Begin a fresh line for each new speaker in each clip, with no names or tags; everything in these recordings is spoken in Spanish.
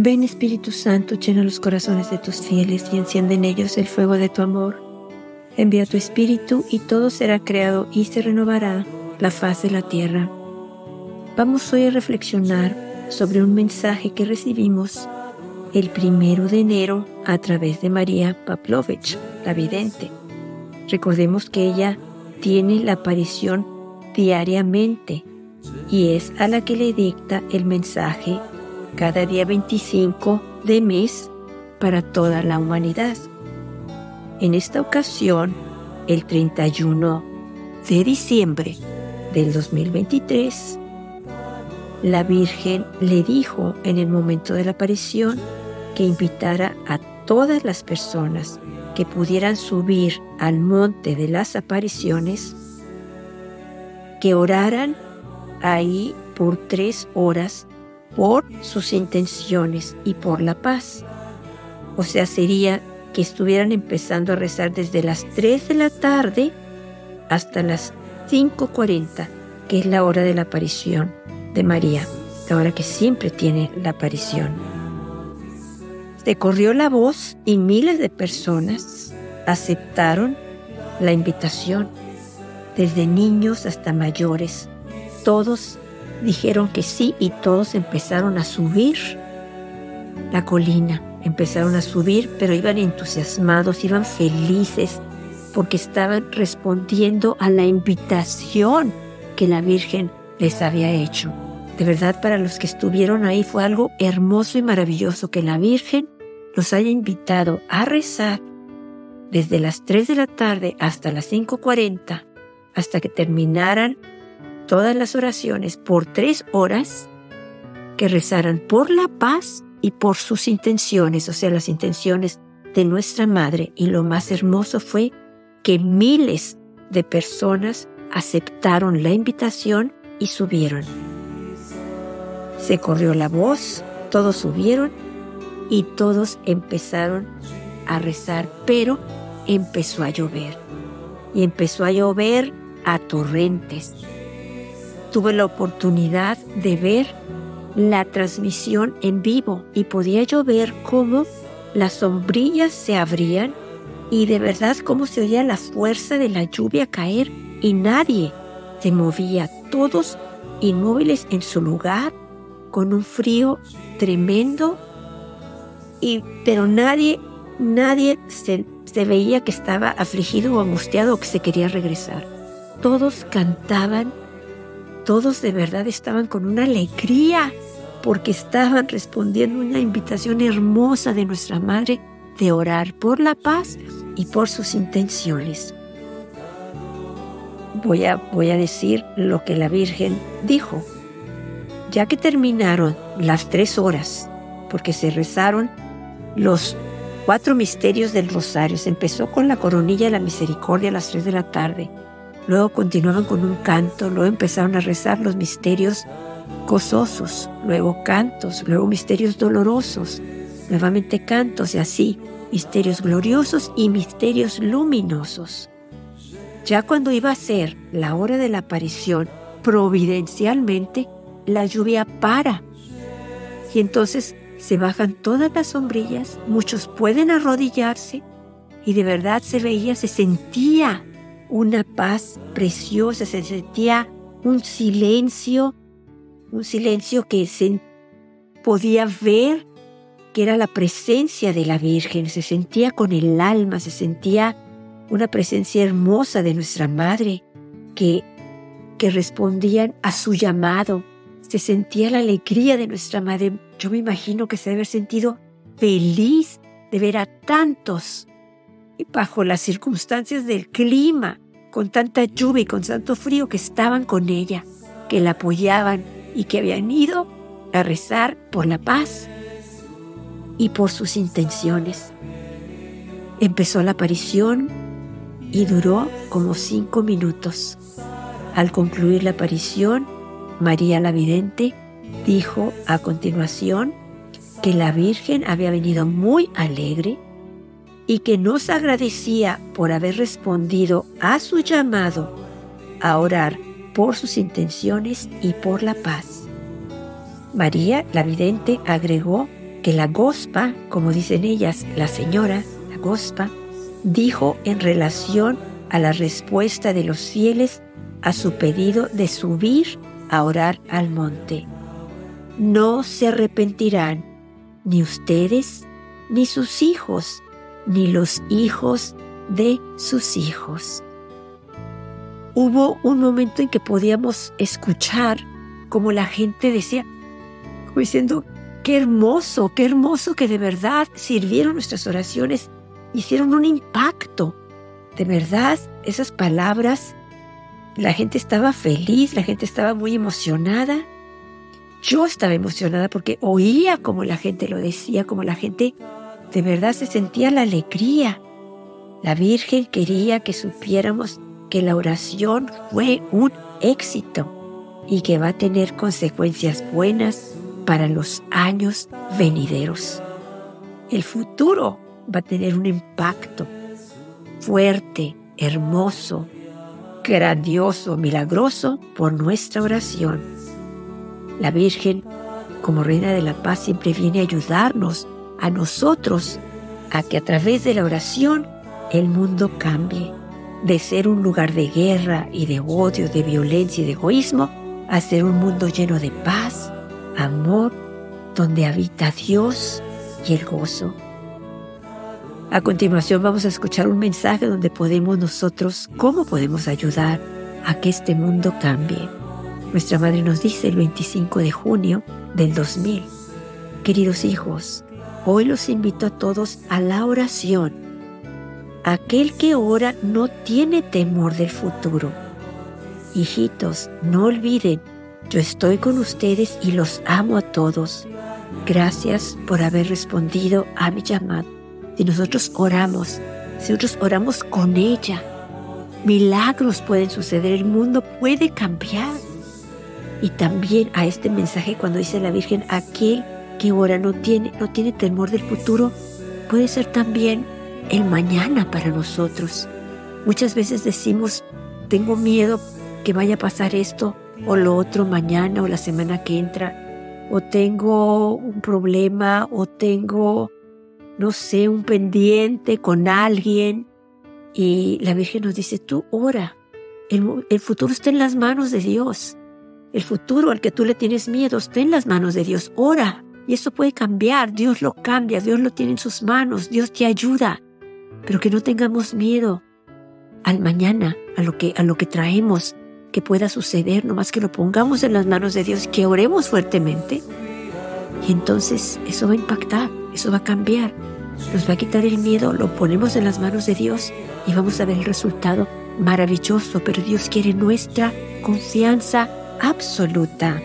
Ven Espíritu Santo, llena los corazones de tus fieles y enciende en ellos el fuego de tu amor. Envía tu Espíritu y todo será creado y se renovará la faz de la tierra. Vamos hoy a reflexionar sobre un mensaje que recibimos el primero de enero a través de María Pavlovich, la vidente. Recordemos que ella tiene la aparición diariamente y es a la que le dicta el mensaje cada día 25 de mes para toda la humanidad. En esta ocasión, el 31 de diciembre del 2023, la Virgen le dijo en el momento de la aparición que invitara a todas las personas que pudieran subir al monte de las apariciones, que oraran ahí por tres horas por sus intenciones y por la paz. O sea, sería que estuvieran empezando a rezar desde las 3 de la tarde hasta las 5.40, que es la hora de la aparición de María, la hora que siempre tiene la aparición. Se corrió la voz y miles de personas aceptaron la invitación, desde niños hasta mayores. Todos dijeron que sí y todos empezaron a subir la colina. Empezaron a subir, pero iban entusiasmados, iban felices, porque estaban respondiendo a la invitación que la Virgen les había hecho. De verdad, para los que estuvieron ahí fue algo hermoso y maravilloso que la Virgen los haya invitado a rezar desde las 3 de la tarde hasta las 5.40, hasta que terminaran todas las oraciones por tres horas, que rezaran por la paz y por sus intenciones, o sea, las intenciones de nuestra Madre. Y lo más hermoso fue que miles de personas aceptaron la invitación y subieron. Se corrió la voz, todos subieron y todos empezaron a rezar, pero empezó a llover. Y empezó a llover a torrentes tuve la oportunidad de ver la transmisión en vivo y podía yo ver cómo las sombrillas se abrían y de verdad cómo se oía la fuerza de la lluvia caer y nadie se movía, todos inmóviles en su lugar, con un frío tremendo, y, pero nadie, nadie se, se veía que estaba afligido o angustiado o que se quería regresar. Todos cantaban todos de verdad estaban con una alegría porque estaban respondiendo una invitación hermosa de nuestra Madre de orar por la paz y por sus intenciones. Voy a, voy a decir lo que la Virgen dijo. Ya que terminaron las tres horas, porque se rezaron los cuatro misterios del rosario, se empezó con la coronilla de la misericordia a las tres de la tarde, Luego continuaban con un canto, luego empezaron a rezar los misterios gozosos, luego cantos, luego misterios dolorosos, nuevamente cantos y así, misterios gloriosos y misterios luminosos. Ya cuando iba a ser la hora de la aparición, providencialmente, la lluvia para. Y entonces se bajan todas las sombrillas, muchos pueden arrodillarse y de verdad se veía, se sentía una paz preciosa, se sentía un silencio, un silencio que se podía ver que era la presencia de la Virgen, se sentía con el alma, se sentía una presencia hermosa de nuestra Madre que, que respondían a su llamado, se sentía la alegría de nuestra Madre. Yo me imagino que se debe haber sentido feliz de ver a tantos bajo las circunstancias del clima, con tanta lluvia y con tanto frío que estaban con ella, que la apoyaban y que habían ido a rezar por la paz y por sus intenciones. Empezó la aparición y duró como cinco minutos. Al concluir la aparición, María la Vidente dijo a continuación que la Virgen había venido muy alegre y que nos agradecía por haber respondido a su llamado a orar por sus intenciones y por la paz. María, la vidente, agregó que la gospa, como dicen ellas, la señora, la gospa, dijo en relación a la respuesta de los fieles a su pedido de subir a orar al monte. No se arrepentirán ni ustedes, ni sus hijos, ni los hijos de sus hijos. Hubo un momento en que podíamos escuchar como la gente decía, como diciendo, qué hermoso, qué hermoso que de verdad sirvieron nuestras oraciones, hicieron un impacto. De verdad, esas palabras, la gente estaba feliz, la gente estaba muy emocionada. Yo estaba emocionada porque oía como la gente lo decía, como la gente de verdad se sentía la alegría. La Virgen quería que supiéramos que la oración fue un éxito y que va a tener consecuencias buenas para los años venideros. El futuro va a tener un impacto fuerte, hermoso, grandioso, milagroso por nuestra oración. La Virgen, como Reina de la Paz, siempre viene a ayudarnos a nosotros a que a través de la oración el mundo cambie de ser un lugar de guerra y de odio, de violencia y de egoísmo, a ser un mundo lleno de paz, amor, donde habita Dios y el gozo. A continuación vamos a escuchar un mensaje donde podemos nosotros, cómo podemos ayudar a que este mundo cambie. Nuestra madre nos dice el 25 de junio del 2000, queridos hijos, Hoy los invito a todos a la oración. Aquel que ora no tiene temor del futuro. Hijitos, no olviden, yo estoy con ustedes y los amo a todos. Gracias por haber respondido a mi llamado. Si nosotros oramos, si nosotros oramos con ella, milagros pueden suceder, el mundo puede cambiar. Y también a este mensaje cuando dice la Virgen, aquel que ahora no tiene, no tiene temor del futuro, puede ser también el mañana para nosotros. Muchas veces decimos, tengo miedo que vaya a pasar esto o lo otro mañana o la semana que entra, o tengo un problema o tengo, no sé, un pendiente con alguien. Y la Virgen nos dice, tú ora, el, el futuro está en las manos de Dios. El futuro al que tú le tienes miedo está en las manos de Dios. Ora, y eso puede cambiar, Dios lo cambia, Dios lo tiene en sus manos, Dios te ayuda. Pero que no tengamos miedo al mañana, a lo que, a lo que traemos que pueda suceder, nomás que lo pongamos en las manos de Dios, que oremos fuertemente. Y entonces eso va a impactar, eso va a cambiar, nos va a quitar el miedo, lo ponemos en las manos de Dios y vamos a ver el resultado maravilloso, pero Dios quiere nuestra confianza absoluta.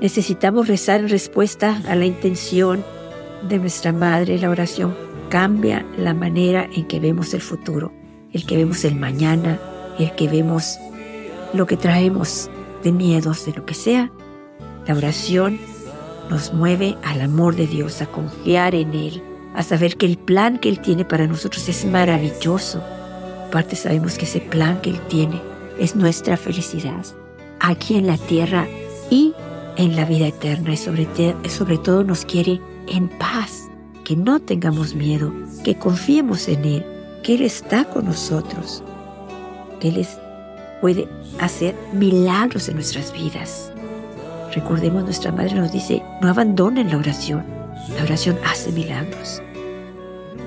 Necesitamos rezar en respuesta a la intención de nuestra Madre. La oración cambia la manera en que vemos el futuro, el que vemos el mañana, el que vemos lo que traemos de miedos, de lo que sea. La oración nos mueve al amor de Dios, a confiar en Él, a saber que el plan que Él tiene para nosotros es maravilloso. Aparte sabemos que ese plan que Él tiene es nuestra felicidad aquí en la tierra y en la vida eterna y sobre, todo nos quiere en paz, que no tengamos miedo, que confiemos en Él, que Él está con nosotros, que Él puede hacer milagros en nuestras vidas. Recordemos, nuestra Madre nos dice, no abandonen la oración, la oración hace milagros.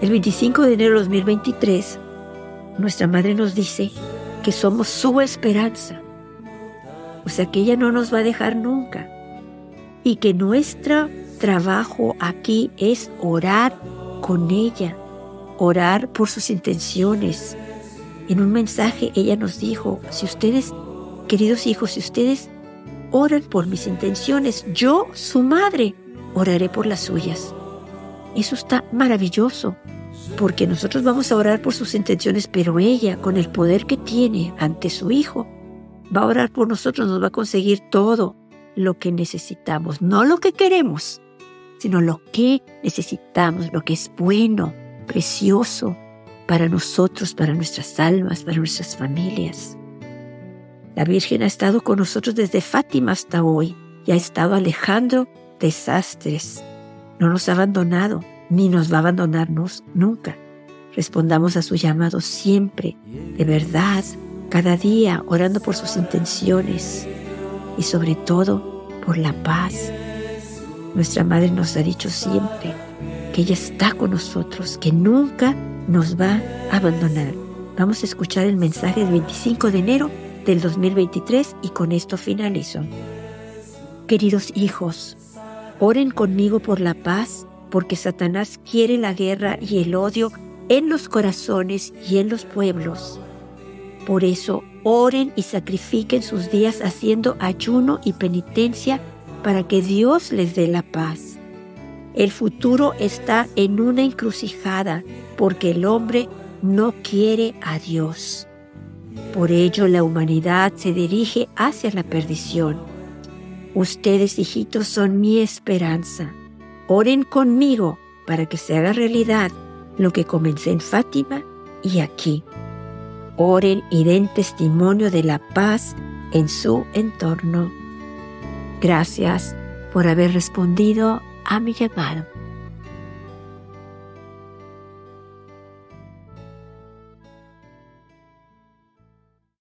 El 25 de enero de 2023, nuestra Madre nos dice que somos su esperanza o sea que ella no nos va a dejar nunca. Y que nuestro trabajo aquí es orar con ella, orar por sus intenciones. En un mensaje ella nos dijo, si ustedes, queridos hijos, si ustedes oran por mis intenciones, yo, su madre, oraré por las suyas. Eso está maravilloso, porque nosotros vamos a orar por sus intenciones, pero ella, con el poder que tiene ante su hijo, va a orar por nosotros, nos va a conseguir todo lo que necesitamos, no lo que queremos, sino lo que necesitamos, lo que es bueno, precioso para nosotros, para nuestras almas, para nuestras familias. La Virgen ha estado con nosotros desde Fátima hasta hoy y ha estado alejando desastres. No nos ha abandonado, ni nos va a abandonarnos nunca. Respondamos a su llamado siempre, de verdad, cada día, orando por sus intenciones y sobre todo por la paz. Nuestra Madre nos ha dicho siempre que ella está con nosotros, que nunca nos va a abandonar. Vamos a escuchar el mensaje del 25 de enero del 2023 y con esto finalizo. Queridos hijos, oren conmigo por la paz, porque Satanás quiere la guerra y el odio en los corazones y en los pueblos. Por eso, oren y sacrifiquen sus días haciendo ayuno y penitencia para que Dios les dé la paz. El futuro está en una encrucijada porque el hombre no quiere a Dios. Por ello la humanidad se dirige hacia la perdición. Ustedes, hijitos, son mi esperanza. Oren conmigo para que se haga realidad lo que comencé en Fátima y aquí. Oren y den testimonio de la paz en su entorno. Gracias por haber respondido a mi llamado.